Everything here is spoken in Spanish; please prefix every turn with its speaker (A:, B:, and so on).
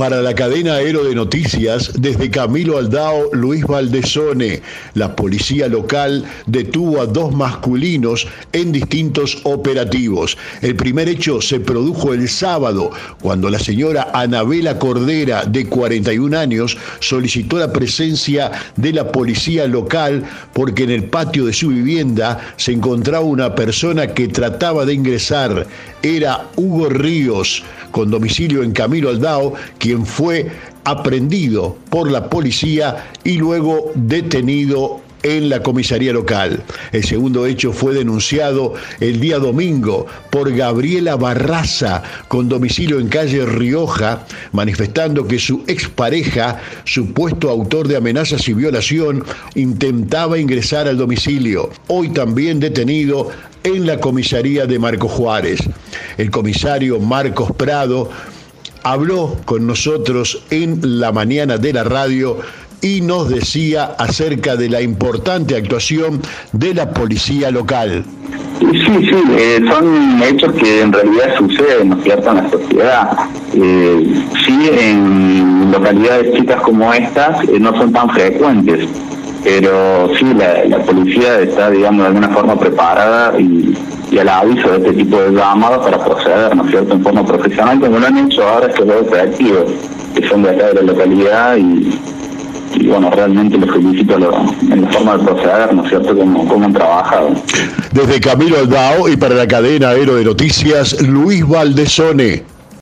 A: Para la cadena Aero de Noticias, desde Camilo Aldao, Luis Valdesone, la policía local detuvo a dos masculinos en distintos operativos. El primer hecho se produjo el sábado, cuando la señora Anabela Cordera, de 41 años, solicitó la presencia de la policía local porque en el patio de su vivienda se encontraba una persona que trataba de ingresar. Era Hugo Ríos, con domicilio en Camilo Aldao, quien fue aprendido por la policía y luego detenido en la comisaría local. El segundo hecho fue denunciado el día domingo por Gabriela Barraza, con domicilio en calle Rioja, manifestando que su expareja, supuesto autor de amenazas y violación, intentaba ingresar al domicilio. Hoy también detenido en la comisaría de Marco Juárez. El comisario Marcos Prado habló con nosotros en la mañana de la radio y nos decía acerca de la importante actuación de la policía local.
B: Sí, sí, eh, son hechos que en realidad suceden, ¿no cierto?, en la sociedad. Eh, sí, en localidades chicas como estas eh, no son tan frecuentes, pero sí, la, policía está, digamos, de alguna forma preparada y, y al aviso de este tipo de llamados para proceder, ¿no es cierto?, en forma profesional, como lo han hecho ahora estos dos reactivos, que son de acá de la localidad y bueno, realmente los felicito en la forma de proceder, ¿no es cierto?, cómo, han trabajado.
A: Desde Camilo Aldao y para la cadena Aero de Noticias, Luis Valdesone.